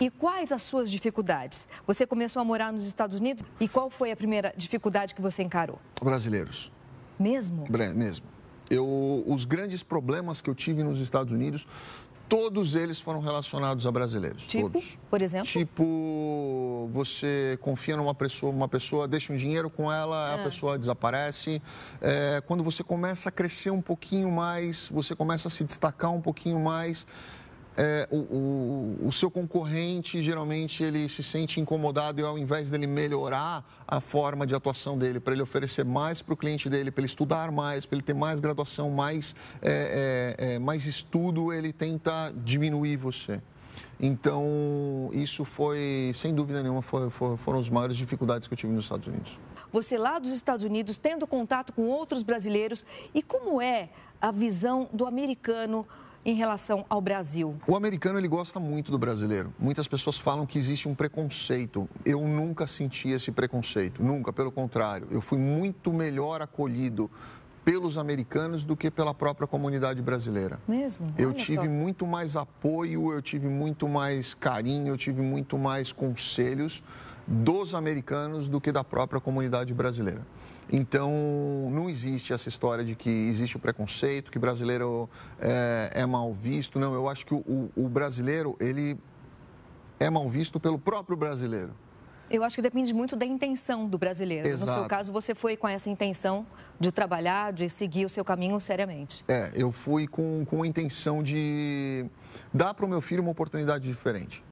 E quais as suas dificuldades? Você começou a morar nos Estados Unidos e qual foi a primeira dificuldade que você encarou? Brasileiros. Mesmo? Mesmo. Eu, os grandes problemas que eu tive nos Estados Unidos, todos eles foram relacionados a brasileiros. Tipo, todos. por exemplo? Tipo, você confia numa pessoa, uma pessoa deixa um dinheiro com ela, Ah. a pessoa desaparece. É, quando você começa a crescer um pouquinho mais, você começa a se destacar um pouquinho mais. É, o, o- o seu concorrente geralmente ele se sente incomodado e ao invés dele melhorar a forma de atuação dele, para ele oferecer mais para o cliente dele, para ele estudar mais, para ele ter mais graduação, mais, é, é, é, mais estudo, ele tenta diminuir você. Então, isso foi, sem dúvida nenhuma, foi- foi- foram as maiores dificuldades que eu tive nos Estados Unidos. Você lá dos Estados Unidos, tendo contato com outros brasileiros. E como é a visão do americano em relação ao Brasil? O americano ele gosta muito do brasileiro. Muitas pessoas falam que existe um preconceito. Eu nunca senti esse preconceito, nunca, pelo contrário. Eu fui muito melhor acolhido pelos americanos do que pela própria comunidade brasileira. Mesmo? Eu Olha tive só. muito mais apoio, eu tive muito mais carinho, eu tive muito mais conselhos dos americanos do que da própria comunidade brasileira. Então, não existe essa história de que existe o preconceito, que brasileiro é, é mal visto. Não, eu acho que o, o- o brasileiro, ele é mal visto pelo próprio brasileiro. Eu acho que depende muito da intenção do brasileiro. No seu Exato. caso, você foi com essa intenção de trabalhar, de seguir o seu caminho seriamente. É, eu fui com, com a intenção de dar para o meu filho uma oportunidade diferente.